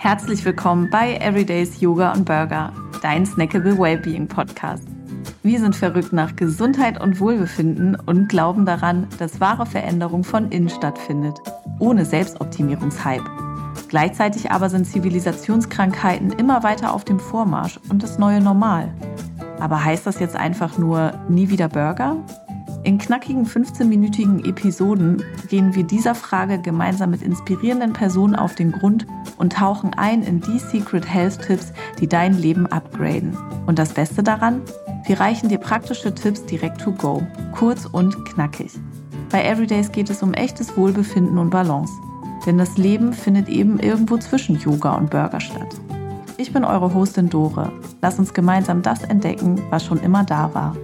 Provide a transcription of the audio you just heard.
Herzlich willkommen bei Everydays Yoga und Burger, dein Snackable Wellbeing Podcast. Wir sind verrückt nach Gesundheit und Wohlbefinden und glauben daran, dass wahre Veränderung von innen stattfindet, ohne Selbstoptimierungshype. Gleichzeitig aber sind Zivilisationskrankheiten immer weiter auf dem Vormarsch und das neue Normal. Aber heißt das jetzt einfach nur nie wieder Burger? In knackigen 15-minütigen Episoden gehen wir dieser Frage gemeinsam mit inspirierenden Personen auf den Grund und tauchen ein in die Secret Health Tipps, die dein Leben upgraden. Und das Beste daran? Wir reichen dir praktische Tipps direkt to go, kurz und knackig. Bei Everydays geht es um echtes Wohlbefinden und Balance. Denn das Leben findet eben irgendwo zwischen Yoga und Burger statt. Ich bin eure Hostin Dore. Lass uns gemeinsam das entdecken, was schon immer da war.